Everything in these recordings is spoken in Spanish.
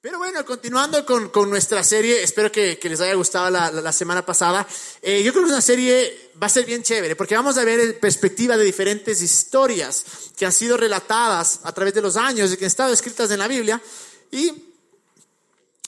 Pero bueno, continuando con, con nuestra serie, espero que, que les haya gustado la, la, la semana pasada. Eh, yo creo que es una serie va a ser bien chévere, porque vamos a ver perspectiva de diferentes historias que han sido relatadas a través de los años y que han estado escritas en la Biblia. Y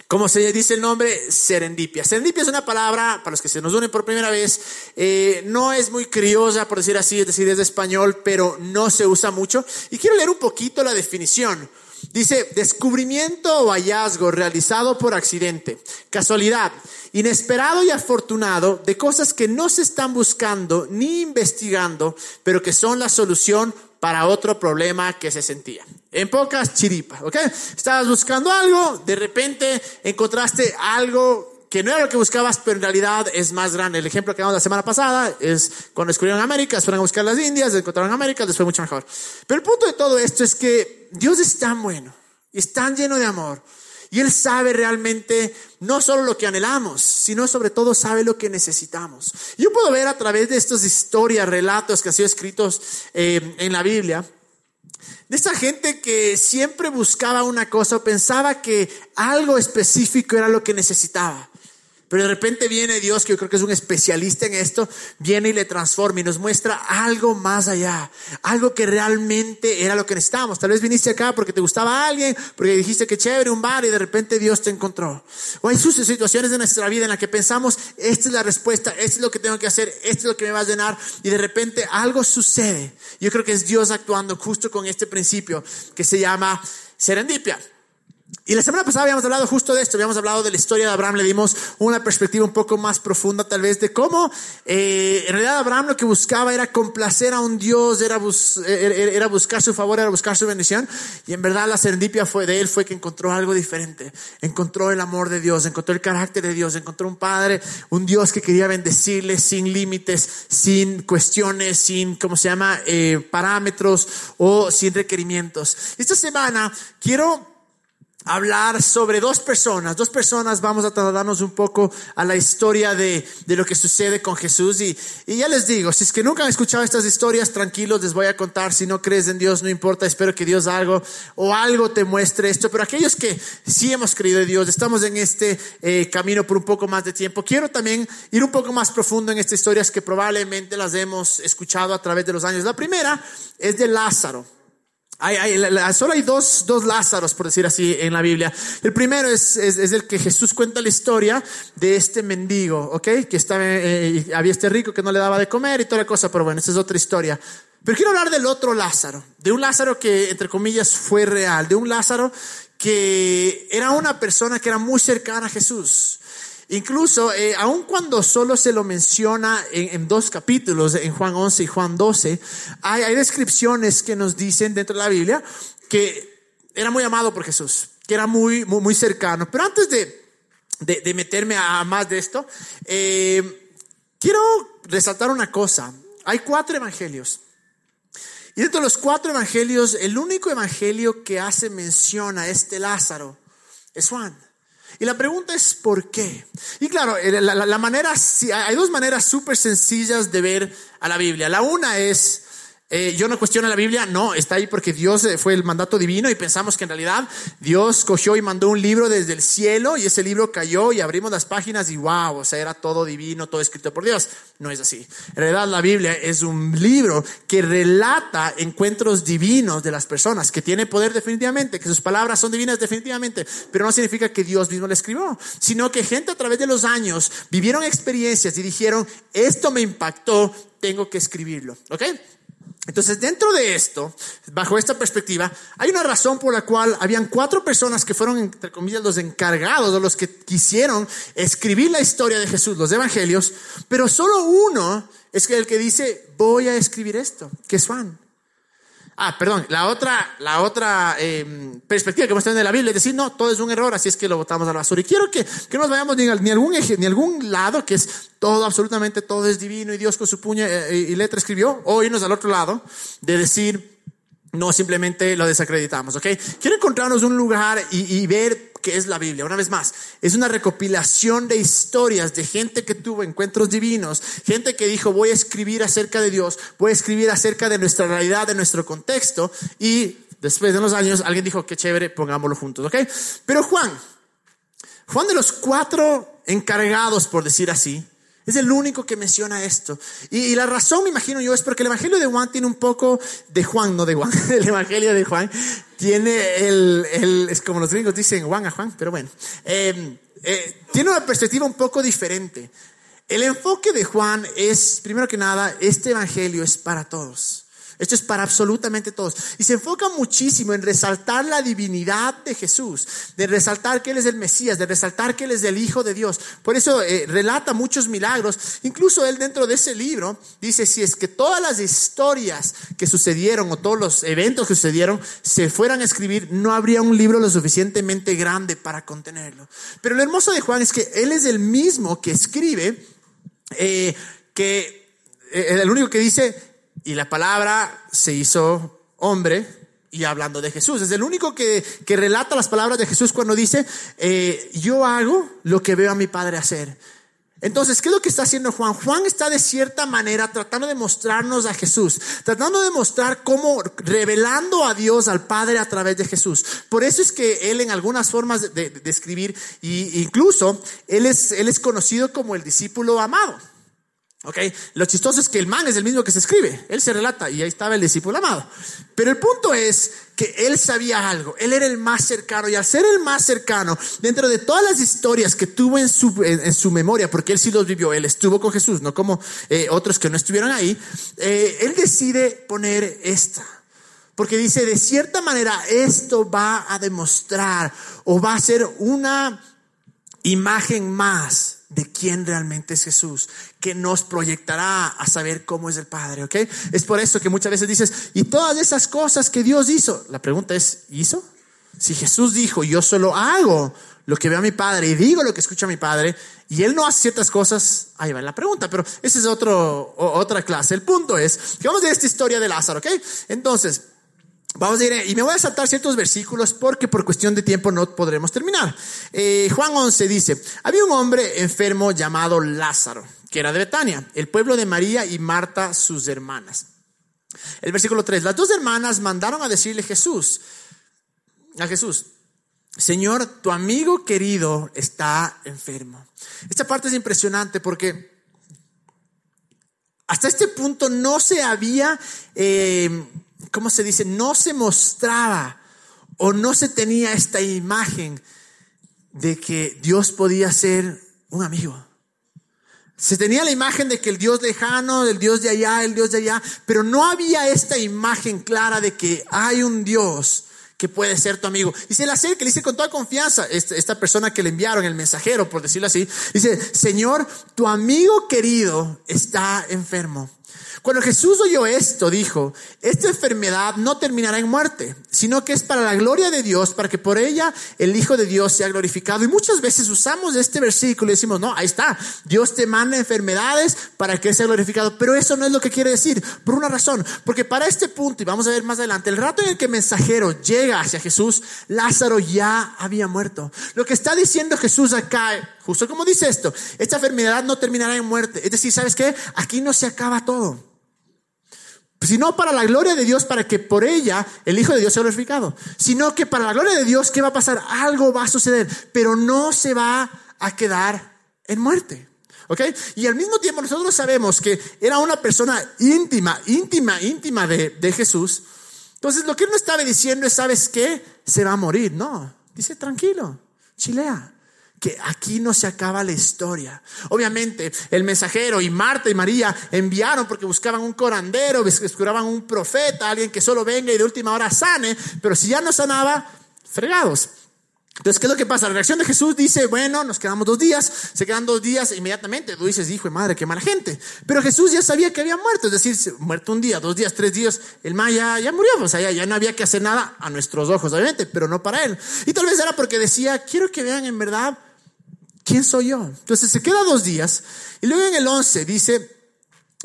como se dice el nombre, serendipia. Serendipia es una palabra, para los que se nos unen por primera vez, eh, no es muy criosa, por decir así, es decir, es de español, pero no se usa mucho. Y quiero leer un poquito la definición. Dice, descubrimiento o hallazgo realizado por accidente, casualidad, inesperado y afortunado de cosas que no se están buscando ni investigando, pero que son la solución para otro problema que se sentía. En pocas chiripas, ¿ok? Estabas buscando algo, de repente encontraste algo que no era lo que buscabas, pero en realidad es más grande. El ejemplo que damos la semana pasada es cuando descubrieron América, fueron a buscar las Indias, encontraron América, les fue mucho mejor. Pero el punto de todo esto es que Dios es tan bueno, es tan lleno de amor, y Él sabe realmente no solo lo que anhelamos, sino sobre todo sabe lo que necesitamos. Yo puedo ver a través de estas historias, relatos que han sido escritos eh, en la Biblia, de esta gente que siempre buscaba una cosa o pensaba que algo específico era lo que necesitaba. Pero de repente viene Dios, que yo creo que es un especialista en esto, viene y le transforma y nos muestra algo más allá, algo que realmente era lo que necesitábamos. Tal vez viniste acá porque te gustaba alguien, porque dijiste que chévere un bar y de repente Dios te encontró. O hay sus situaciones de nuestra vida en las que pensamos, esta es la respuesta, esto es lo que tengo que hacer, esto es lo que me va a llenar y de repente algo sucede. Yo creo que es Dios actuando justo con este principio que se llama serendipia. Y la semana pasada habíamos hablado justo de esto, habíamos hablado de la historia de Abraham, le dimos una perspectiva un poco más profunda tal vez de cómo eh, en realidad Abraham lo que buscaba era complacer a un Dios, era, era, buscar su favor, era buscar su bendición. Y en verdad la serendipia fue de él, fue que encontró algo diferente, encontró el amor de Dios, encontró el carácter de Dios, encontró un Padre, un Dios que quería bendecirle sin límites, sin cuestiones, sin, ¿cómo se llama?, eh, parámetros o sin requerimientos. Esta semana quiero hablar sobre dos personas. Dos personas vamos a trasladarnos un poco a la historia de, de lo que sucede con Jesús. Y, y, ya les digo, si es que nunca han escuchado estas historias, tranquilos, les voy a contar. Si no crees en Dios, no importa, espero que Dios algo o algo te muestre esto. Pero aquellos que sí hemos creído en Dios, estamos en este eh, camino por un poco más de tiempo. Quiero también ir un poco más profundo en estas historias que probablemente las hemos escuchado a través de los años. La primera es de Lázaro. Hay, solo hay dos, dos Lázaros, por decir así, en la Biblia. El primero es, es, es el que Jesús cuenta la historia de este mendigo, ¿ok? Que estaba, eh, había este rico que no le daba de comer y toda la cosa, pero bueno, esa es otra historia. Pero quiero hablar del otro Lázaro, de un Lázaro que, entre comillas, fue real, de un Lázaro que era una persona que era muy cercana a Jesús. Incluso, eh, aun cuando solo se lo menciona en, dos capítulos, en Juan 11 y Juan 12, hay, hay descripciones que nos dicen dentro de la Biblia que era muy amado por Jesús, que era muy, muy, cercano. Pero antes de, de, de, meterme a más de esto, eh, quiero resaltar una cosa. Hay cuatro evangelios. Y dentro de los cuatro evangelios, el único evangelio que hace mención a este Lázaro es Juan. Y la pregunta es ¿por qué? Y claro, eh, la, manera, hay dos maneras súper sencillas de ver a la Biblia. La una es eh, yo no cuestiono la Biblia, no, está ahí porque Dios eh, fue el mandato divino y pensamos que en realidad Dios cogió y mandó un libro desde el cielo y ese libro cayó y abrimos las páginas y wow, o sea, era todo divino, todo escrito por Dios. No es así. En realidad la Biblia es un libro que relata encuentros divinos de las personas, que tiene poder definitivamente, que sus palabras son divinas definitivamente, pero no significa que Dios mismo le escribió, sino que gente a través de los años vivieron experiencias y dijeron, esto me impactó, tengo que escribirlo. ¿Ok? Entonces, dentro de esto, bajo esta perspectiva, hay una razón por la cual habían cuatro personas que fueron, entre comillas, los encargados o los que quisieron escribir la historia de Jesús, los evangelios, pero solo uno es el que dice, voy a escribir esto, que es Juan. Ah, perdón, la otra, la otra eh, perspectiva que muestran en la Biblia es decir, no, todo es un error, así es que lo botamos a la basura. Y quiero que, que no nos vayamos ni, ni, algún eje, ni algún lado, que es todo, absolutamente todo es divino y Dios con su puño eh, y letra escribió, o irnos al otro lado, de decir, no simplemente lo desacreditamos, ¿ok? Quiero encontrarnos un lugar y, y ver qué es la Biblia. Una vez más, es una recopilación de historias de gente que tuvo encuentros divinos, gente que dijo, voy a escribir acerca de Dios, voy a escribir acerca de nuestra realidad, de nuestro contexto, y después de unos años, alguien dijo, qué chévere, pongámoslo juntos, ¿ok? Pero Juan, Juan de los cuatro encargados, por decir así, es el único que menciona esto. Y, la razón, me imagino yo, es porque el Evangelio de Juan tiene un poco de Juan, no de Juan. El Evangelio de Juan tiene el, el es como los gringos dicen Juan a Juan, pero bueno. Eh, eh, tiene una perspectiva un poco diferente. El enfoque de Juan es, primero que nada, este Evangelio es para todos. Esto es para absolutamente todos. Y se enfoca muchísimo en resaltar la divinidad de Jesús, de resaltar que Él es el Mesías, de resaltar que Él es el Hijo de Dios. Por eso eh, relata muchos milagros. Incluso Él dentro de ese libro dice, si es que todas las historias que sucedieron o todos los eventos que sucedieron se fueran a escribir, no habría un libro lo suficientemente grande para contenerlo. Pero lo hermoso de Juan es que Él es el mismo que escribe, eh, que eh, el único que dice, y la palabra se hizo hombre y hablando de Jesús. Es el único que, que relata las palabras de Jesús cuando dice, eh, yo hago lo que veo a mi Padre hacer. Entonces, ¿qué es lo que está haciendo Juan? Juan está de cierta manera tratando de mostrarnos a Jesús, tratando de mostrar cómo revelando a Dios al Padre a través de Jesús. Por eso es que él en algunas formas de, de, escribir, y incluso él es, él es conocido como el discípulo amado. Ok, lo chistoso es que el man es el mismo que se escribe, él se relata y ahí estaba el discípulo amado. Pero el punto es que él sabía algo, él era el más cercano y al ser el más cercano, dentro de todas las historias que tuvo en su, en, su memoria, porque él sí los vivió, él estuvo con Jesús, no como eh, otros que no estuvieron ahí, eh, él decide poner esta. Porque dice, de cierta manera, esto va a demostrar o va a ser una imagen más de quién realmente es Jesús, que nos proyectará a saber cómo es el Padre, ¿ok? Es por eso que muchas veces dices, y todas esas cosas que Dios hizo, la pregunta es, ¿hizo? Si Jesús dijo, yo solo hago lo que veo a mi Padre y digo lo que escucha a mi Padre, y Él no hace ciertas cosas, ahí va la pregunta, pero esa es otro, otra clase. El punto es que vamos a ver esta historia de Lázaro, ¿ok? Entonces, Vamos a ir, y me voy a saltar ciertos versículos porque por cuestión de tiempo no podremos terminar. Eh, Juan 11 dice, había un hombre enfermo llamado Lázaro, que era de Betania, el pueblo de María y Marta, sus hermanas. El versículo 3, las dos hermanas mandaron a decirle Jesús, a Jesús, Señor, tu amigo querido está enfermo. Esta parte es impresionante porque hasta este punto no se había... Eh, ¿cómo se dice? No se mostraba o no se tenía esta imagen de que Dios podía ser un amigo. Se tenía la imagen de que el Dios lejano, el Dios de allá, el Dios de allá, pero no había esta imagen clara de que hay un Dios que puede ser tu amigo. Y se le acerca, le dice con toda confianza, esta, esta persona que le enviaron, el mensajero, por decirlo así, dice, Señor, tu amigo querido está enfermo. Cuando Jesús oyó esto, dijo, esta enfermedad no terminará en muerte, sino que es para la gloria de Dios, para que por ella el Hijo de Dios sea glorificado. Y muchas veces usamos este versículo y decimos, no, ahí está, Dios te manda enfermedades para que sea glorificado. Pero eso no es lo que quiere decir, por una razón, porque para este punto, y vamos a ver más adelante, el rato en el que el mensajero llega hacia Jesús, Lázaro ya había muerto. Lo que está diciendo Jesús acá, justo como dice esto, esta enfermedad no terminará en muerte. Es decir, ¿sabes qué? Aquí no se acaba todo sino para la gloria de Dios, para que por ella el Hijo de Dios sea glorificado, sino que para la gloria de Dios, ¿qué va a pasar? Algo va a suceder, pero no se va a quedar en muerte. ¿Ok? Y al mismo tiempo nosotros sabemos que era una persona íntima, íntima, íntima de, de Jesús. Entonces lo que él no estaba diciendo es, ¿sabes qué? Se va a morir. No, dice tranquilo, chilea que aquí no se acaba la historia. Obviamente, el mensajero y Marta y María enviaron porque buscaban un corandero, buscaban un profeta, alguien que solo venga y de última hora sane, pero si ya no sanaba, fregados. Entonces, ¿qué es lo que pasa? La reacción de Jesús dice, bueno, nos quedamos dos días, se quedan dos días, inmediatamente tú dices, hijo de madre, qué mala gente. Pero Jesús ya sabía que había muerto, es decir, muerto un día, dos días, tres días, el ma ya, murió, o sea, ya no había que hacer nada a nuestros ojos, obviamente, pero no para él. Y tal vez era porque decía, quiero que vean en verdad ¿quién soy yo? Entonces se queda dos días y luego en el 11 dice,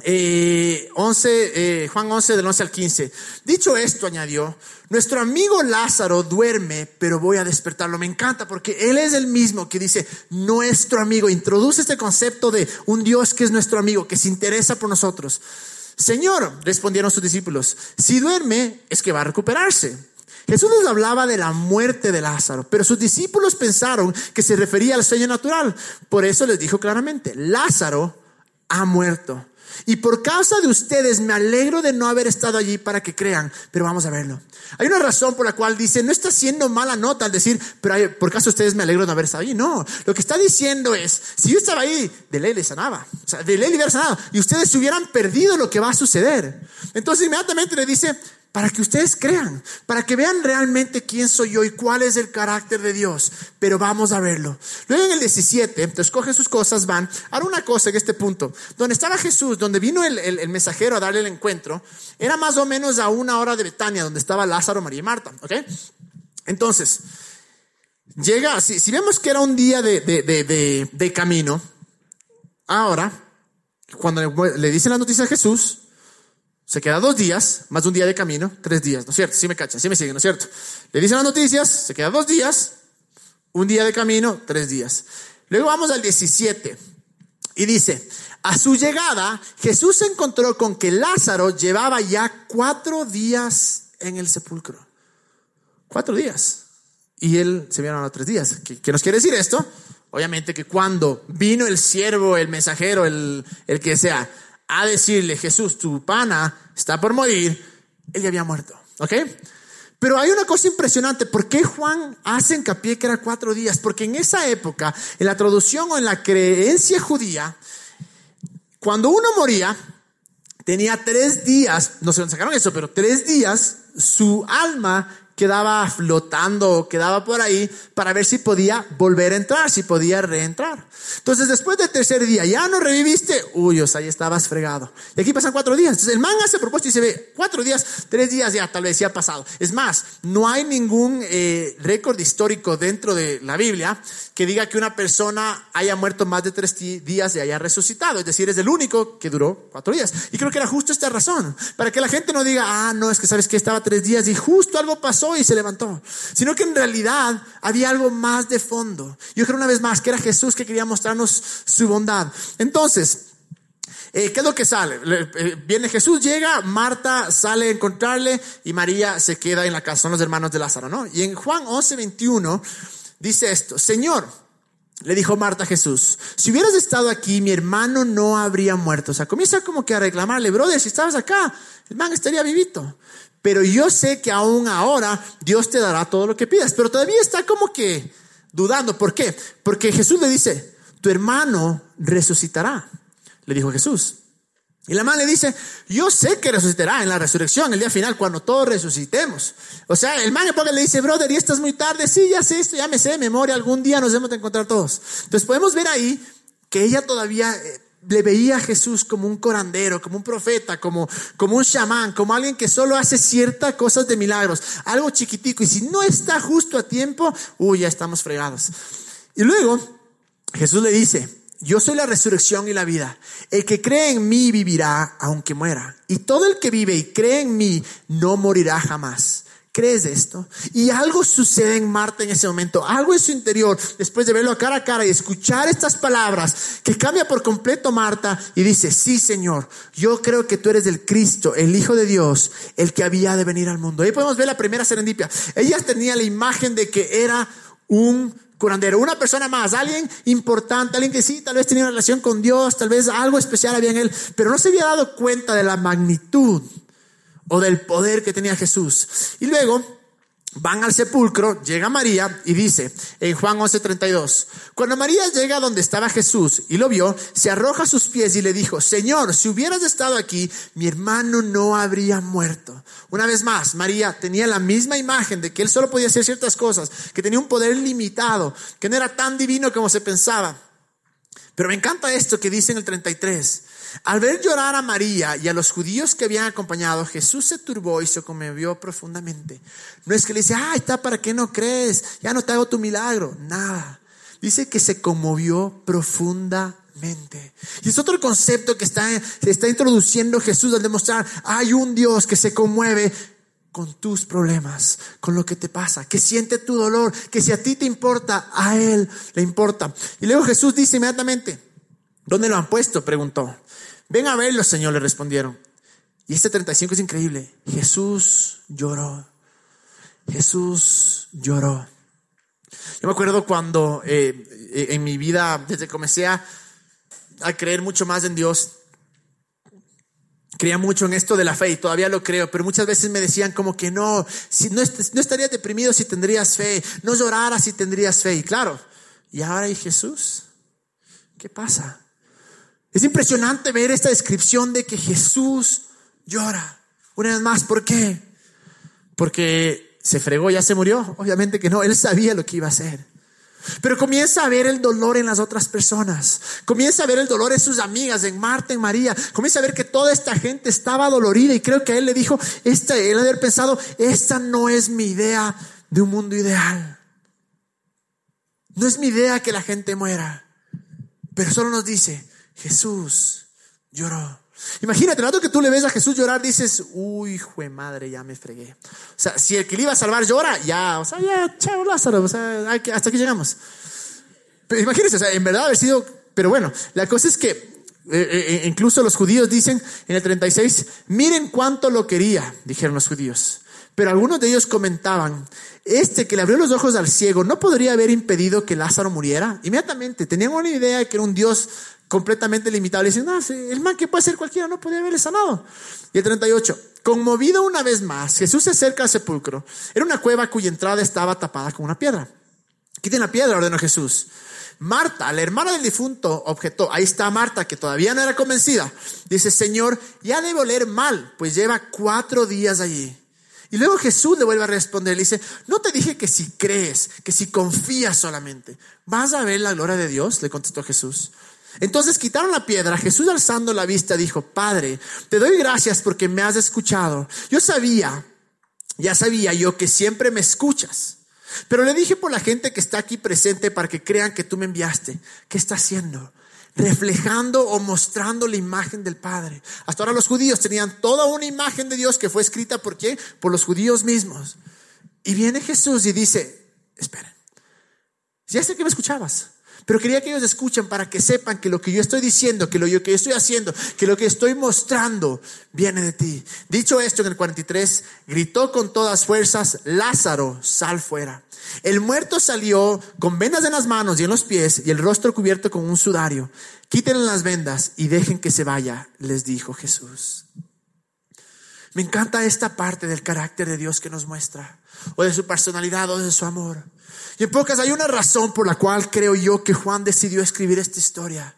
eh, 11, eh, Juan 11 del 11 al 15. Dicho esto, añadió, nuestro amigo Lázaro duerme, pero voy a despertarlo. Me encanta porque él es el mismo que dice, nuestro amigo, introduce este concepto de un Dios que es nuestro amigo, que se interesa por nosotros. Señor, respondieron sus discípulos, si duerme es que va a recuperarse. Jesús les hablaba de la muerte de Lázaro, pero sus discípulos pensaron que se refería al sueño natural. Por eso les dijo claramente, Lázaro ha muerto. Y por causa de ustedes me alegro de no haber estado allí para que crean, pero vamos a verlo. Hay una razón por la cual dice, no está haciendo mala nota al decir, pero por caso de ustedes me alegro de no haber estado allí. No, lo que está diciendo es, si yo estaba ahí, de ley le sanaba. O sea, de ley le hubiera sanado. Y ustedes se hubieran perdido lo que va a suceder. Entonces inmediatamente le dice, para que ustedes crean, para que vean realmente quién soy yo y cuál es el carácter de Dios. Pero vamos a verlo. Luego en el 17, entonces cogen sus cosas, van. Ahora una cosa en este punto, donde estaba Jesús, donde vino el, mensajero a darle el encuentro, era más o menos a una hora de Betania, donde estaba Lázaro, María y Marta. ¿Ok? Entonces, llega, si, si vemos que era un día de, de camino, ahora, cuando le dicen la noticia a Jesús, se queda dos días, más de un día de camino, tres días, ¿no es cierto? Sí me cachan, sí me siguen, ¿no es cierto? Le dicen las noticias, se queda dos días, un día de camino, tres días. Luego vamos al 17 y dice, a su llegada Jesús se encontró con que Lázaro llevaba ya cuatro días en el sepulcro. Cuatro días. Y él se vieron a los tres días. ¿Qué, ¿Qué, nos quiere decir esto? Obviamente que cuando vino el siervo, el mensajero, el, el que sea, a decirle, Jesús, tu pana está por morir, él ya había muerto. ¿Ok? Pero hay una cosa impresionante. ¿Por qué Juan hace hincapié que era cuatro días? Porque en esa época, en la traducción o en la creencia judía, cuando uno moría, tenía tres días, no sé dónde sacaron eso, pero tres días, su alma quedaba flotando, quedaba por ahí para ver si podía volver a entrar, si podía reentrar. Entonces, después del tercer día, ya no reviviste, uy, o sea, ahí estabas fregado. Y aquí pasan cuatro días. Entonces, el man hace propósito y se ve, cuatro días, tres días ya, tal vez ya ha pasado. Es más, no hay ningún eh, récord histórico dentro de la Biblia que diga que una persona haya muerto más de tres días y haya resucitado. Es decir, es el único que duró cuatro días. Y creo que era justo esta razón, para que la gente no diga, ah, no, es que sabes que estaba tres días y justo algo pasó y se levantó, sino que en realidad había algo más de fondo. Yo creo una vez más que era Jesús que quería mostrarnos su bondad. Entonces, eh, ¿qué es lo que sale? Eh, viene Jesús, llega, Marta sale a encontrarle y María se queda en la casa, son los hermanos de Lázaro, ¿no? Y en Juan 11, 21 dice esto, Señor, le dijo Marta a Jesús, si hubieras estado aquí, mi hermano no habría muerto. O sea, comienza como que a reclamarle, brother, si estabas acá, el man estaría vivito pero yo sé que aún ahora Dios te dará todo lo que pidas. Pero todavía está como que dudando. ¿Por qué? Porque Jesús le dice, tu hermano resucitará. Le dijo Jesús. Y la madre le dice, yo sé que resucitará en la resurrección, el día final, cuando todos resucitemos. O sea, el man le dice, brother, y estás muy tarde. Sí, ya sé esto, ya me sé memoria, algún día nos hemos de encontrar todos. Entonces podemos ver ahí que ella todavía eh, le veía a Jesús como un corandero, como un profeta, como, como un chamán, como alguien que solo hace ciertas cosas de milagros, algo chiquitico. Y si no está justo a tiempo, uy, ya estamos fregados. Y luego Jesús le dice, yo soy la resurrección y la vida. El que cree en mí vivirá aunque muera. Y todo el que vive y cree en mí no morirá jamás. ¿Crees esto? Y algo sucede en Marta en ese momento, algo en su interior, después de verlo cara a cara y escuchar estas palabras, que cambia por completo Marta y dice, sí Señor, yo creo que tú eres el Cristo, el Hijo de Dios, el que había de venir al mundo. Ahí podemos ver la primera serendipia. Ella tenía la imagen de que era un curandero, una persona más, alguien importante, alguien que sí, tal vez tenía una relación con Dios, tal vez algo especial había en él, pero no se había dado cuenta de la magnitud o del poder que tenía Jesús. Y luego van al sepulcro, llega María y dice en Juan 11:32, cuando María llega donde estaba Jesús y lo vio, se arroja a sus pies y le dijo, Señor, si hubieras estado aquí, mi hermano no habría muerto. Una vez más, María tenía la misma imagen de que él solo podía hacer ciertas cosas, que tenía un poder limitado, que no era tan divino como se pensaba. Pero me encanta esto que dice en el 33. Al ver llorar a María y a los judíos que habían acompañado, Jesús se turbó y se conmovió profundamente. No es que le dice, ay, está, ¿para qué no crees? Ya no te hago tu milagro. Nada. Dice que se conmovió profundamente. Y es otro concepto que está, se está introduciendo Jesús al demostrar, hay un Dios que se conmueve con tus problemas, con lo que te pasa, que siente tu dolor, que si a ti te importa, a Él le importa. Y luego Jesús dice inmediatamente, ¿dónde lo han puesto? Preguntó. Ven a verlo, Señor, le respondieron. Y este 35 es increíble. Jesús lloró. Jesús lloró. Yo me acuerdo cuando eh, en mi vida, desde que comencé a, a creer mucho más en Dios, creía mucho en esto de la fe y todavía lo creo, pero muchas veces me decían como que no, si no, no estarías deprimido si tendrías fe, no lloraras si tendrías fe. Y claro, y ahora hay Jesús. ¿Qué pasa? Es impresionante ver esta descripción de que Jesús llora. Una vez más, ¿por qué? Porque se fregó, ya se murió. Obviamente que no, él sabía lo que iba a hacer. Pero comienza a ver el dolor en las otras personas. Comienza a ver el dolor en sus amigas, en Marta, en María. Comienza a ver que toda esta gente estaba dolorida y creo que a él le dijo, esta, él haber pensado, esta no es mi idea de un mundo ideal. No es mi idea que la gente muera. Pero solo nos dice, Jesús lloró. Imagínate, rato que tú le ves a Jesús llorar, dices, uy, jue madre, ya me fregué. O sea, si el que le iba a salvar llora, ya, o sea, ya, chao Lázaro, o sea, hasta aquí llegamos. Pero imagínense, o sea, en verdad haber sido, pero bueno, la cosa es que eh, eh, incluso los judíos dicen en el 36, miren cuánto lo quería, dijeron los judíos. Pero algunos de ellos comentaban, este que le abrió los ojos al ciego, ¿no podría haber impedido que Lázaro muriera? Inmediatamente tenían una idea de que era un Dios completamente limitado. Le dicen, no, el man que puede ser cualquiera no podría haberle sanado. Y el 38, conmovido una vez más, Jesús se acerca al sepulcro. Era una cueva cuya entrada estaba tapada con una piedra. Quiten la piedra, ordenó Jesús. Marta, la hermana del difunto, objetó. Ahí está Marta, que todavía no era convencida. Dice, Señor, ya debe oler mal, pues lleva cuatro días allí. Y luego Jesús le vuelve a responder, le dice, no te dije que si crees, que si confías solamente, vas a ver la gloria de Dios, le contestó Jesús. Entonces quitaron la piedra, Jesús alzando la vista dijo, Padre, te doy gracias porque me has escuchado. Yo sabía, ya sabía yo que siempre me escuchas. Pero le dije por la gente que está aquí presente para que crean que tú me enviaste. ¿Qué está haciendo? Reflejando o mostrando la imagen del Padre. Hasta ahora los judíos tenían toda una imagen de Dios que fue escrita por quién? Por los judíos mismos. Y viene Jesús y dice, esperen, ya sé que me escuchabas, pero quería que ellos escuchen para que sepan que lo que yo estoy diciendo, que lo que yo estoy haciendo, que lo que estoy mostrando viene de ti. Dicho esto en el 43, gritó con todas fuerzas, Lázaro, sal fuera. El muerto salió con vendas en las manos y en los pies y el rostro cubierto con un sudario. Quítenle las vendas y dejen que se vaya, les dijo Jesús. Me encanta esta parte del carácter de Dios que nos muestra, o de su personalidad, o de su amor. Y en pocas hay una razón por la cual creo yo que Juan decidió escribir esta historia.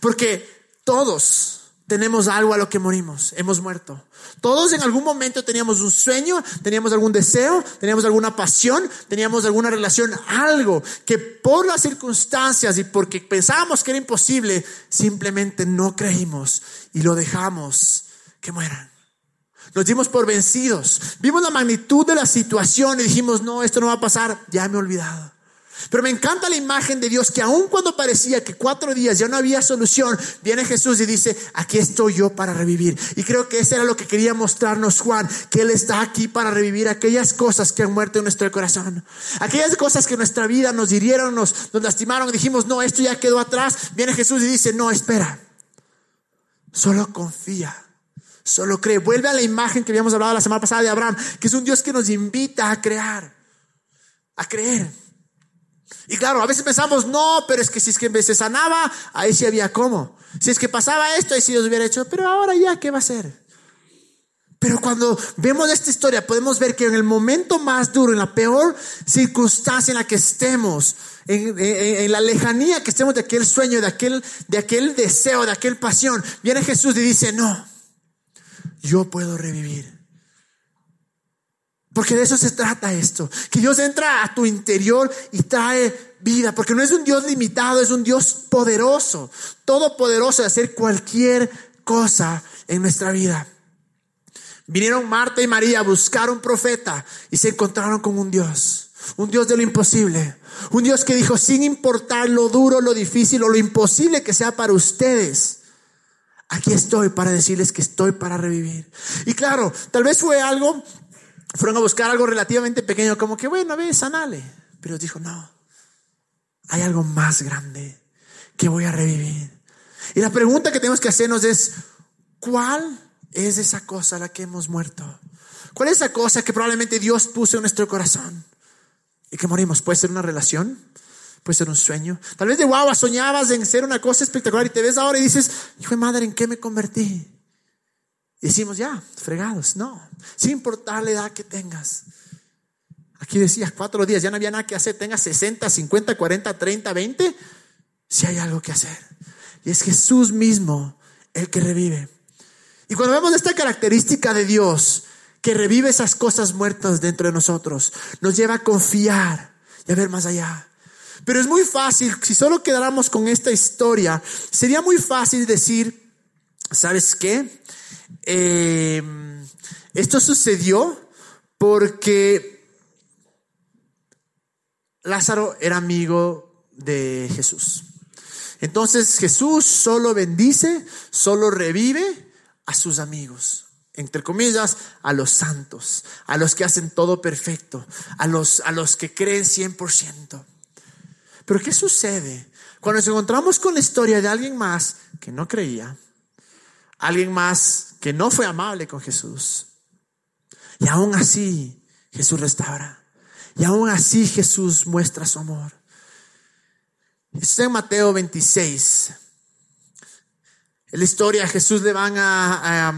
Porque todos, tenemos algo a lo que morimos, hemos muerto. Todos en algún momento teníamos un sueño, teníamos algún deseo, teníamos alguna pasión, teníamos alguna relación, algo que por las circunstancias y porque pensábamos que era imposible, simplemente no creímos y lo dejamos que mueran. Nos dimos por vencidos. Vimos la magnitud de la situación y dijimos, no, esto no va a pasar, ya me he olvidado. Pero me encanta la imagen de Dios que aun cuando parecía que cuatro días ya no había solución, viene Jesús y dice, aquí estoy yo para revivir. Y creo que eso era lo que quería mostrarnos Juan, que Él está aquí para revivir aquellas cosas que han muerto en nuestro corazón. Aquellas cosas que en nuestra vida nos hirieron, nos, nos lastimaron dijimos, no, esto ya quedó atrás. Viene Jesús y dice, no, espera, solo confía. Solo cree. Vuelve a la imagen que habíamos hablado la semana pasada de Abraham, que es un Dios que nos invita a crear, a creer. Y claro, a veces pensamos, no, pero es que si es que se sanaba, ahí sí había cómo. Si es que pasaba esto, ahí sí Dios hubiera hecho, pero ahora ya, ¿qué va a ser? Pero cuando vemos esta historia, podemos ver que en el momento más duro, en la peor circunstancia en la que estemos, en, en, la lejanía que estemos de aquel sueño, de aquel, de aquel deseo, de aquel pasión, viene Jesús y dice, no, yo puedo revivir. Porque de eso se trata esto, que Dios entra a tu interior y trae vida, porque no es un Dios limitado, es un Dios poderoso, todopoderoso de hacer cualquier cosa en nuestra vida. Vinieron Marta y María a buscar un profeta y se encontraron con un Dios, un Dios de lo imposible, un Dios que dijo, sin importar lo duro, lo difícil o lo imposible que sea para ustedes, aquí estoy para decirles que estoy para revivir. Y claro, tal vez fue algo fueron a buscar algo relativamente pequeño, como que, bueno, ve, sanale. Pero dijo, no, hay algo más grande que voy a revivir. Y la pregunta que tenemos que hacernos es, ¿cuál es esa cosa a la que hemos muerto? ¿Cuál es esa cosa que probablemente Dios puso en nuestro corazón? Y que morimos. Puede ser una relación, puede ser un sueño. Tal vez de guau, soñabas en ser una cosa espectacular y te ves ahora y dices, hijo de madre, ¿en qué me convertí? Y decimos, ya, fregados. No, sin importar la edad que tengas. Aquí decías cuatro días, ya no había nada que hacer. Tengas 60, 50, 40, 30, 20. Si hay algo que hacer. Y es Jesús mismo el que revive. Y cuando vemos esta característica de Dios, que revive esas cosas muertas dentro de nosotros, nos lleva a confiar y a ver más allá. Pero es muy fácil, si solo quedáramos con esta historia, sería muy fácil decir, ¿sabes qué? Eh, esto sucedió porque Lázaro era amigo de Jesús. Entonces Jesús solo bendice, solo revive a sus amigos entre comillas, a los santos, a los que hacen todo perfecto, a los, a los que creen 100%. Pero ¿qué sucede cuando nos encontramos con la historia de alguien más que no creía, alguien más que no fue amable con Jesús? Y aún así Jesús restaura. Y aún así Jesús muestra su amor. Está en Mateo 26. En la historia Jesús le van a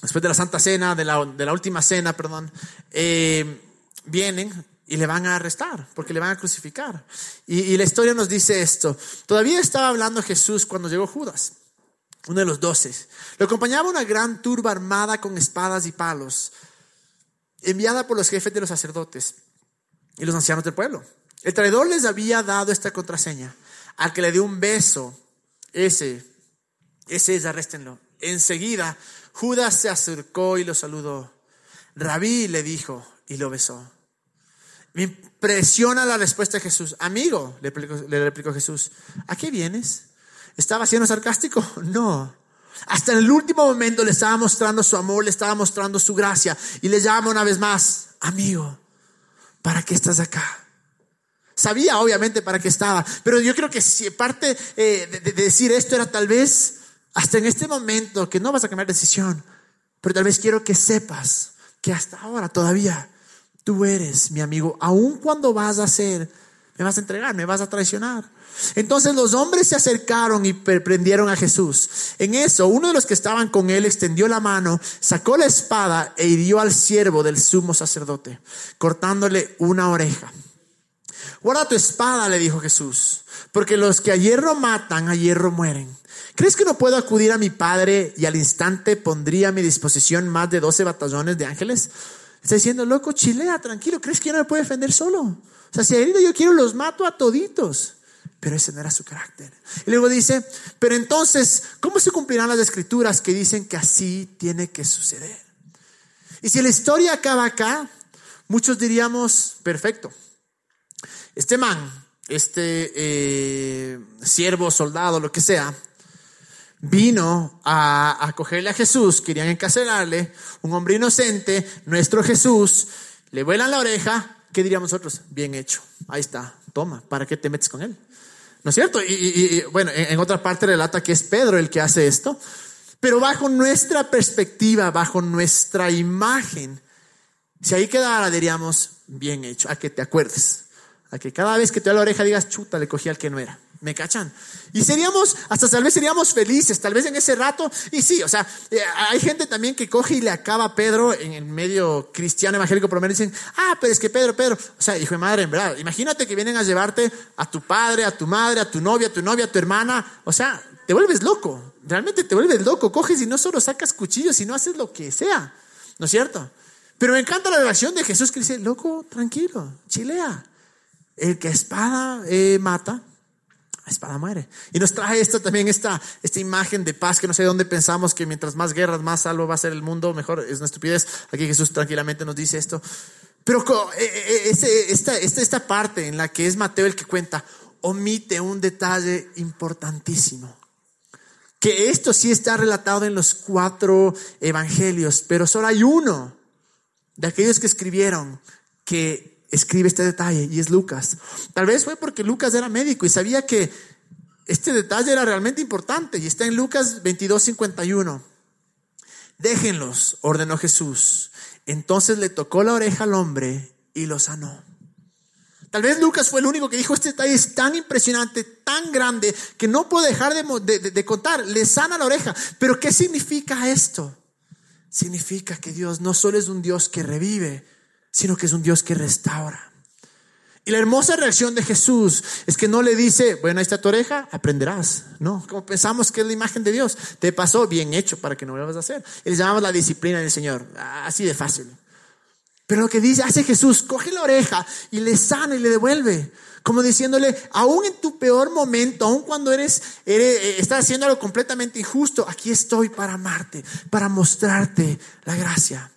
después de la Santa Cena, de la, de la última cena, perdón, eh, vienen y le van a arrestar porque le van a crucificar. Y, la historia nos dice esto. Todavía estaba hablando Jesús cuando llegó Judas, uno de los doce. Lo acompañaba una gran turba armada con espadas y palos, enviada por los jefes de los sacerdotes y los ancianos del pueblo. El traidor les había dado esta contraseña. Al que le dio un beso, ese, ese es, arréstenlo. Enseguida Judas se acercó y lo saludó. Rabí le dijo y lo besó. Me impresiona la respuesta de Jesús. Amigo, le replicó, Jesús, ¿a qué vienes? ¿Estaba siendo sarcástico? No. Hasta en el último momento le estaba mostrando su amor, le estaba mostrando su gracia y le llama una vez más, amigo, ¿para qué estás acá? Sabía obviamente para qué estaba, pero yo creo que si parte eh, de decir esto era tal vez hasta en este momento que no vas a cambiar decisión, pero tal vez quiero que sepas que hasta ahora todavía tú eres mi amigo, aun cuando vas a hacer, me vas a entregar, me vas a traicionar. Entonces los hombres se acercaron y prendieron a Jesús. En eso, uno de los que estaban con él extendió la mano, sacó la espada e hirió al siervo del sumo sacerdote, cortándole una oreja. Guarda tu espada, le dijo Jesús, porque los que a hierro matan, a hierro mueren. ¿Crees que no puedo acudir a mi padre y al instante pondría a mi disposición más de 12 batallones de ángeles? Está diciendo, loco, chilea, tranquilo, ¿crees que yo no me puedo defender solo? O sea, si herido yo quiero, los mato a toditos. Pero ese no era su carácter. Y luego dice, pero entonces, ¿cómo se cumplirán las escrituras que dicen que así tiene que suceder? Y si la historia acaba acá, muchos diríamos, perfecto. Este man, este eh, siervo, soldado, lo que sea, vino a acogerle a Jesús, querían encarcelarle, un hombre inocente, nuestro Jesús, le vuelan la oreja, ¿qué diríamos nosotros? Bien hecho, ahí está, toma, ¿para qué te metes con él? ¿No es cierto? Y, bueno, en, otra parte relata que es Pedro el que hace esto, pero bajo nuestra perspectiva, bajo nuestra imagen, si ahí quedara, diríamos, bien hecho, a que te acuerdes, a que cada vez que te da la oreja digas, chuta, le cogí al que no era. ¿Me cachan? Y seríamos, hasta tal vez seríamos felices, tal vez en ese rato. Y sí, o sea, eh, hay gente también que coge y le acaba a Pedro en el medio cristiano evangélico promedio y dicen, ah, pero es que Pedro, Pedro, o sea, hijo de madre, en verdad, imagínate que vienen a llevarte a tu padre, a tu madre, a tu novia, a tu novia, a tu hermana, o sea, te vuelves loco, realmente te vuelves loco, coges y no solo sacas cuchillos, sino haces lo que sea, ¿no es cierto? Pero me encanta la relación de Jesús que dice, loco, tranquilo, chilea. El que espada eh, mata, la espada muere. Y nos trae esto también, esta, esta imagen de paz que no sé de dónde pensamos que mientras más guerras, más salvo va a ser el mundo, mejor es una estupidez. Aquí Jesús tranquilamente nos dice esto. Pero eh, eh, eh, esta, esta, esta parte en la que es Mateo el que cuenta, omite un detalle importantísimo. Que esto sí está relatado en los cuatro evangelios, pero solo hay uno de aquellos que escribieron que escribe este detalle y es Lucas. Tal vez fue porque Lucas era médico y sabía que este detalle era realmente importante y está en Lucas 22, 51. Déjenlos, ordenó Jesús. Entonces le tocó la oreja al hombre y lo sanó. Tal vez Lucas fue el único que dijo, este detalle es tan impresionante, tan grande, que no puedo dejar de, contar. Le sana la oreja. Pero ¿qué significa esto? Significa que Dios no solo es un Dios que revive, sino que es un Dios que restaura. Y la hermosa reacción de Jesús es que no le dice, bueno, ahí está tu oreja, aprenderás. No, como pensamos que es la imagen de Dios. Te pasó bien hecho para que no vuelvas a hacer. Y le llamamos la disciplina del Señor. Así de fácil. Pero lo que dice, hace Jesús, coge la oreja y le sana y le devuelve. Como diciéndole, aún en tu peor momento, aún cuando eres, eres, eh, estás haciendo algo completamente injusto, aquí estoy para amarte, para mostrarte la gracia.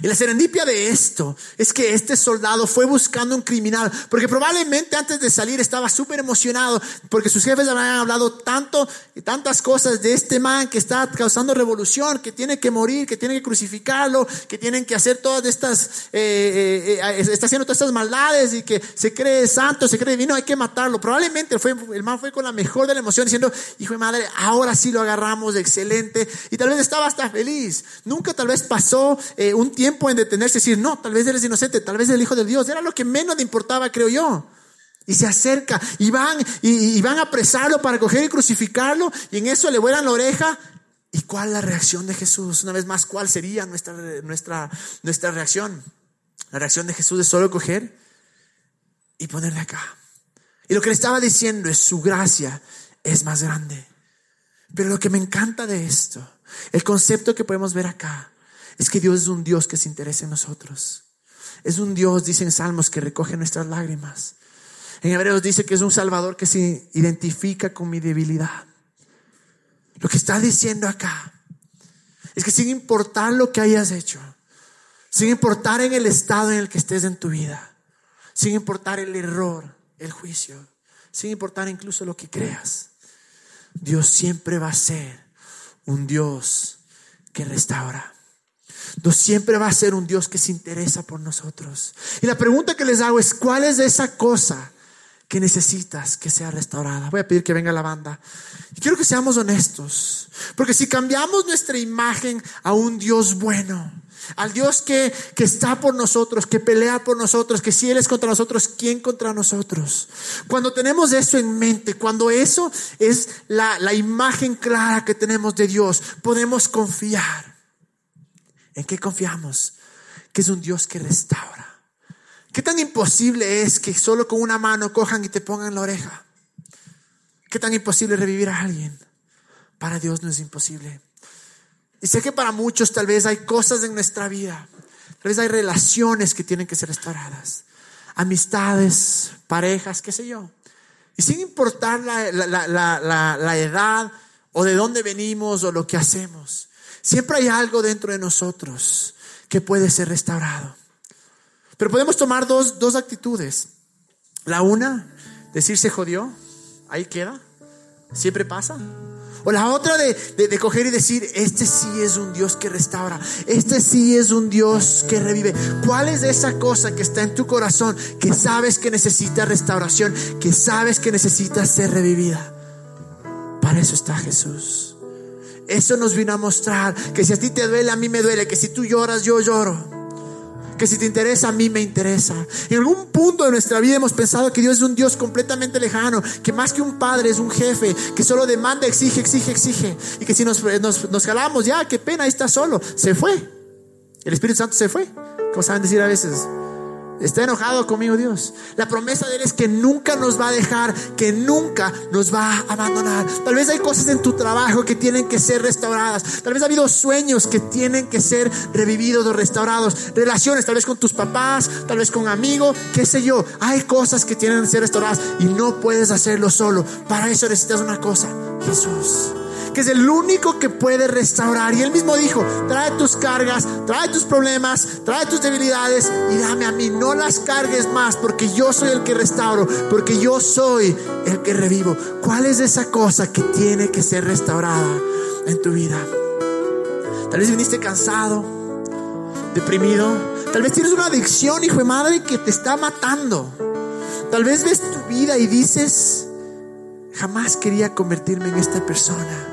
Y la serendipia de esto es que este soldado fue buscando un criminal, porque probablemente antes de salir estaba súper emocionado, porque sus jefes habían hablado tanto y tantas cosas de este man que está causando revolución, que tiene que morir, que tiene que crucificarlo, que tienen que hacer todas estas, eh, eh, eh, está haciendo todas estas maldades y que se cree santo, se cree divino, hay que matarlo. Probablemente fue, el man fue con la mejor de la emoción diciendo, hijo de madre, ahora sí lo agarramos, excelente. Y tal vez estaba hasta feliz. Nunca tal vez pasó un tiempo tiempo en detenerse y decir, no, tal vez eres inocente, tal vez el Hijo de Dios. Era lo que menos le importaba, creo yo. Y se acerca y van, y, van a apresarlo para coger y crucificarlo. Y en eso le vuelan la oreja. ¿Y cuál la reacción de Jesús? Una vez más, ¿cuál sería nuestra, nuestra, nuestra reacción? La reacción de Jesús es solo coger y ponerle acá. Y lo que le estaba diciendo es su gracia es más grande. Pero lo que me encanta de esto, el concepto que podemos ver acá, es que Dios es un Dios que se interesa en nosotros. Es un Dios, dicen Salmos, que recoge nuestras lágrimas. En Hebreos dice que es un Salvador que se identifica con mi debilidad. Lo que está diciendo acá es que sin importar lo que hayas hecho, sin importar en el estado en el que estés en tu vida, sin importar el error, el juicio, sin importar incluso lo que creas, Dios siempre va a ser un Dios que restaura. Siempre va a ser un Dios que se interesa por nosotros. Y la pregunta que les hago es, ¿cuál es esa cosa que necesitas que sea restaurada? Voy a pedir que venga la banda. Y quiero que seamos honestos, porque si cambiamos nuestra imagen a un Dios bueno, al Dios que, que, está por nosotros, que pelea por nosotros, que si Él es contra nosotros, ¿quién contra nosotros? Cuando tenemos eso en mente, cuando eso es la, la imagen clara que tenemos de Dios, podemos confiar ¿En qué confiamos? Que es un Dios que restaura. ¿Qué tan imposible es que solo con una mano cojan y te pongan la oreja? ¿Qué tan imposible revivir a alguien? Para Dios no es imposible. Y sé que para muchos tal vez hay cosas en nuestra vida, tal vez hay relaciones que tienen que ser restauradas, amistades, parejas, qué sé yo. Y sin importar la, la edad o de dónde venimos o lo que hacemos, Siempre hay algo dentro de nosotros que puede ser restaurado. Pero podemos tomar dos, dos actitudes. La una, decir se jodió, ahí queda, siempre pasa. O la otra de, de, coger y decir, este sí es un Dios que restaura, este sí es un Dios que revive. ¿Cuál es esa cosa que está en tu corazón que sabes que necesita restauración, que sabes que necesita ser revivida? Para eso está Jesús. Eso nos vino a mostrar que si a ti te duele, a mí me duele, que si tú lloras, yo lloro. Que si te interesa, a mí me interesa. En algún punto de nuestra vida hemos pensado que Dios es un Dios completamente lejano, que más que un padre es un jefe, que solo demanda, exige, exige, exige. Y que si nos, nos, nos jalamos, ya, qué pena, ahí está solo. Se fue. El Espíritu Santo se fue. Como saben decir a veces, Está enojado conmigo Dios. La promesa de Él es que nunca nos va a dejar, que nunca nos va a abandonar. Tal vez hay cosas en tu trabajo que tienen que ser restauradas. Tal vez ha habido sueños que tienen que ser revividos o restaurados. Relaciones, tal vez con tus papás, tal vez con amigos, qué sé yo. Hay cosas que tienen que ser restauradas y no puedes hacerlo solo. Para eso necesitas una cosa, Jesús que es el único que puede restaurar. Y él mismo dijo, trae tus cargas, trae tus problemas, trae tus debilidades y dame a mí. No las cargues más porque yo soy el que restauro, porque yo soy el que revivo. ¿Cuál es esa cosa que tiene que ser restaurada en tu vida? Tal vez viniste cansado, deprimido. Tal vez tienes una adicción, hijo de madre, que te está matando. Tal vez ves tu vida y dices, jamás quería convertirme en esta persona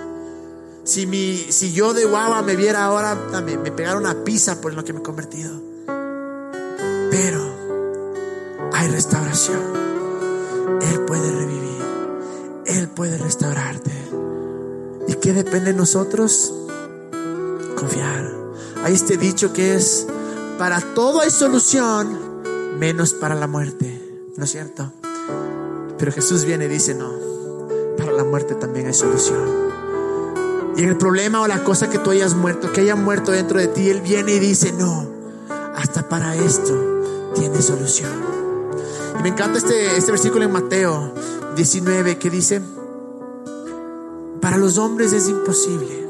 Si, mi, si yo de guava me viera ahora, me, pegara una pizza por lo que me he convertido. Pero hay restauración. Él puede revivir. Él puede restaurarte. ¿Y qué depende de nosotros? Confiar. Hay este dicho que es, para todo hay solución, menos para la muerte. ¿No es cierto? Pero Jesús viene y dice, no, para la muerte también hay solución. Y en el problema o la cosa que tú hayas muerto, que haya muerto dentro de ti, Él viene y dice, no, hasta para esto tiene solución. Y me encanta este, este versículo en Mateo 19 que dice, para los hombres es imposible,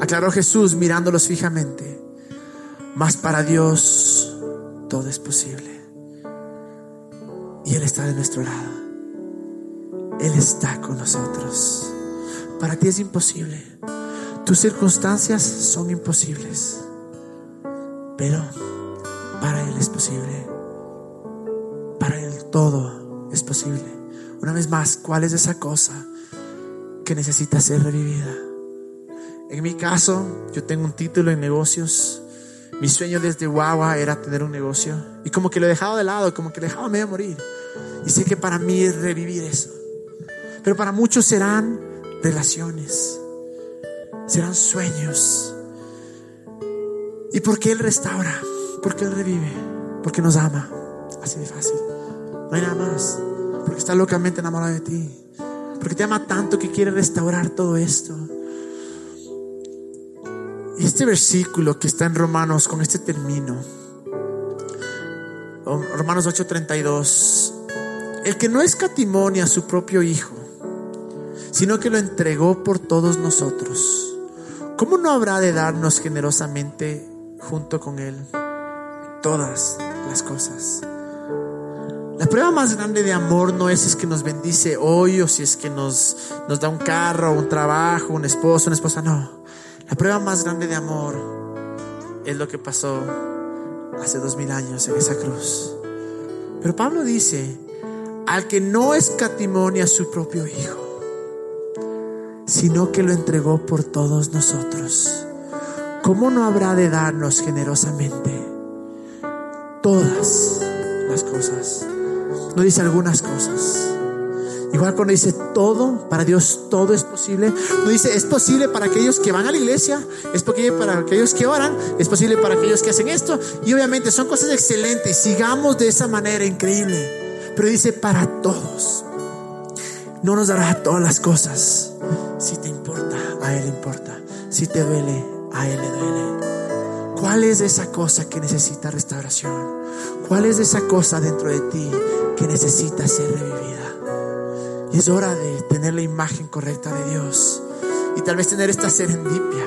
aclaró Jesús mirándolos fijamente, mas para Dios todo es posible. Y Él está de nuestro lado. Él está con nosotros. Para ti es imposible. Tus circunstancias son imposibles. Pero para Él es posible. Para Él todo es posible. Una vez más, ¿cuál es esa cosa que necesita ser revivida? En mi caso, yo tengo un título en negocios. Mi sueño desde guagua era tener un negocio. Y como que lo he dejado de lado, como que lo he dejado medio morir. Y sé que para mí es revivir eso. Pero para muchos serán relaciones, serán sueños. ¿Y por qué Él restaura? Porque Él revive, porque nos ama. Así de fácil. No hay nada más. Porque está locamente enamorado de ti. Porque te ama tanto que quiere restaurar todo esto. Y este versículo que está en Romanos, con este término, Romanos 8:32, el que no escatimonia a su propio Hijo, sino que lo entregó por todos nosotros, ¿cómo no habrá de darnos generosamente junto con Él todas las cosas? La prueba más grande de amor no es, es que nos bendice hoy o si es que nos, nos da un carro, un trabajo, un esposo, una esposa, no. La prueba más grande de amor es lo que pasó hace dos mil años en esa cruz. Pero Pablo dice, al que no escatimonia a su propio Hijo, sino que lo entregó por todos nosotros, ¿cómo no habrá de darnos generosamente todas las cosas? No dice algunas cosas. Igual cuando dice todo, para Dios todo es posible. No dice es posible para aquellos que van a la iglesia, es posible para aquellos que oran, es posible para aquellos que hacen esto. Y obviamente son cosas excelentes. Sigamos de esa manera increíble. Pero dice para todos. No nos dará todas las cosas. Si te importa, a Él importa. Si te duele, a Él le duele. ¿Cuál es esa cosa que necesita restauración? ¿Cuál es esa cosa dentro de ti que necesita ser revivida? Y es hora de tener la imagen correcta de Dios. Y tal vez tener esta serendipia.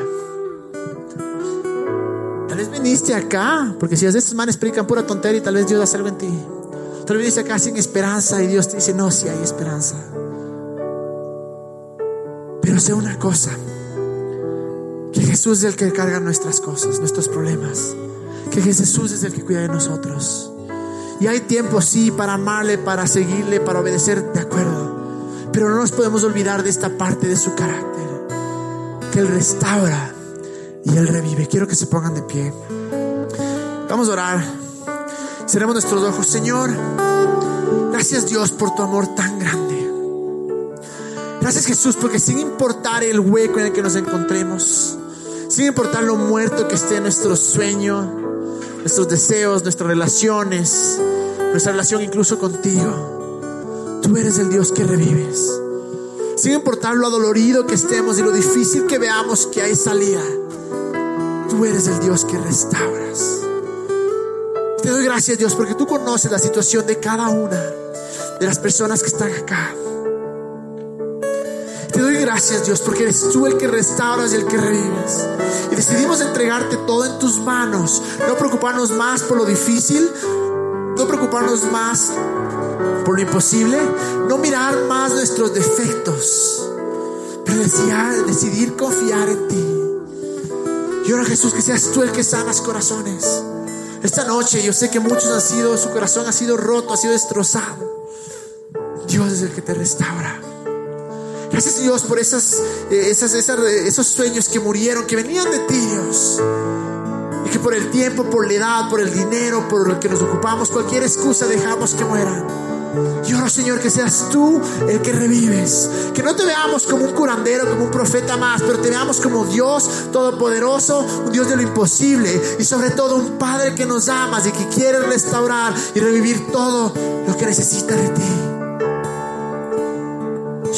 Tal vez viniste acá, porque si estos manes explican pura tontería y tal vez Dios hace algo en ti. Tal vez viniste acá sin esperanza y Dios te dice, no, si hay esperanza. Pero sé una cosa, que Jesús es el que carga nuestras cosas, nuestros problemas. Que Jesús es el que cuida de nosotros. Y hay tiempo, sí, para amarle, para seguirle, para obedecer, de acuerdo. Pero no nos podemos olvidar de esta parte de su carácter, que Él restaura y Él revive. Quiero que se pongan de pie. Vamos a orar. Cerremos nuestros ojos. Señor, gracias Dios por tu amor tan grande. Gracias Jesús porque sin importar el hueco en el que nos encontremos, sin importar lo muerto que esté nuestro sueño, nuestros deseos, nuestras relaciones, nuestra relación incluso contigo. Tú eres el Dios que revives. Sin importar lo adolorido que estemos y lo difícil que veamos que hay salida, tú eres el Dios que restauras. Te doy gracias Dios porque tú conoces la situación de cada una de las personas que están acá. Gracias Dios porque eres tú el que restauras y el que revives. Y decidimos entregarte todo en tus manos. No preocuparnos más por lo difícil. No preocuparnos más por lo imposible, no mirar más nuestros defectos, pero decidir, decidir confiar en ti. Y ahora Jesús, que seas tú el que sanas corazones. Esta noche yo sé que muchos han sido, su corazón ha sido roto, ha sido destrozado. Dios es el que te restaura. Gracias Dios por esas, eh, esas, esos sueños que murieron, que venían de ti, Dios. Y que por el tiempo, por la edad, por el dinero, por lo que nos ocupamos, cualquier excusa dejamos que mueran. Y oro, Señor, que seas tú el que revives. Que no te veamos como un curandero, como un profeta más, pero te veamos como Dios todopoderoso, un Dios de lo imposible y sobre todo un Padre que nos amas y que quiere restaurar y revivir todo lo que necesita de ti.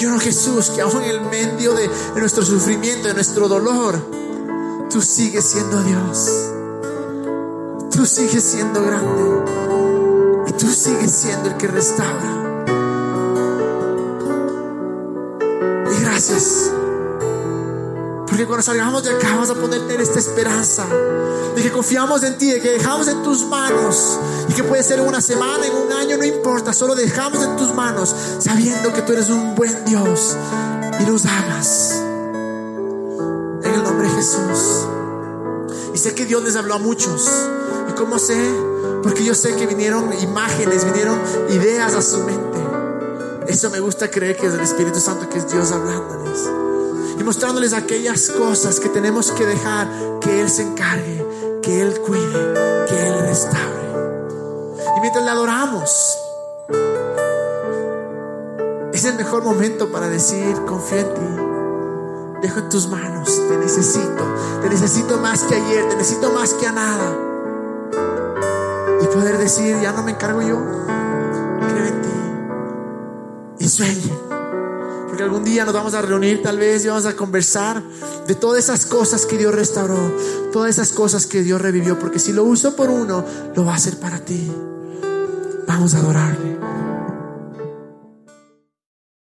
Oro, Jesús, que aún en el medio de, nuestro sufrimiento, de nuestro dolor, tú sigues siendo Dios. Tú sigues siendo grande tú sigues siendo el que restaura. Y gracias. Porque cuando salgamos de acá vamos a poder tener esta esperanza de que confiamos en ti, de que dejamos en tus manos y que puede ser una semana, en un año, no importa, solo dejamos en tus manos sabiendo que tú eres un buen Dios y nos amas. En el nombre de Jesús. Y sé que Dios les habló a muchos. ¿Y cómo sé? Porque yo sé que vinieron imágenes, vinieron ideas a su mente. Eso me gusta creer que es el Espíritu Santo, que es Dios hablándoles. Mostrándoles aquellas cosas que tenemos que dejar que Él se encargue, que Él cuide, que Él restaure. Y mientras le adoramos, es el mejor momento para decir, confío en ti. Dejo en tus manos, te necesito, te necesito más que ayer, te necesito más que a nada y poder decir, ya no me encargo yo, creo en ti y sueñe. Porque algún día nos vamos a reunir tal vez y vamos a conversar de todas esas cosas que Dios restauró, todas esas cosas que Dios revivió, porque si lo uso por uno, lo va a hacer para ti. Vamos a adorarle.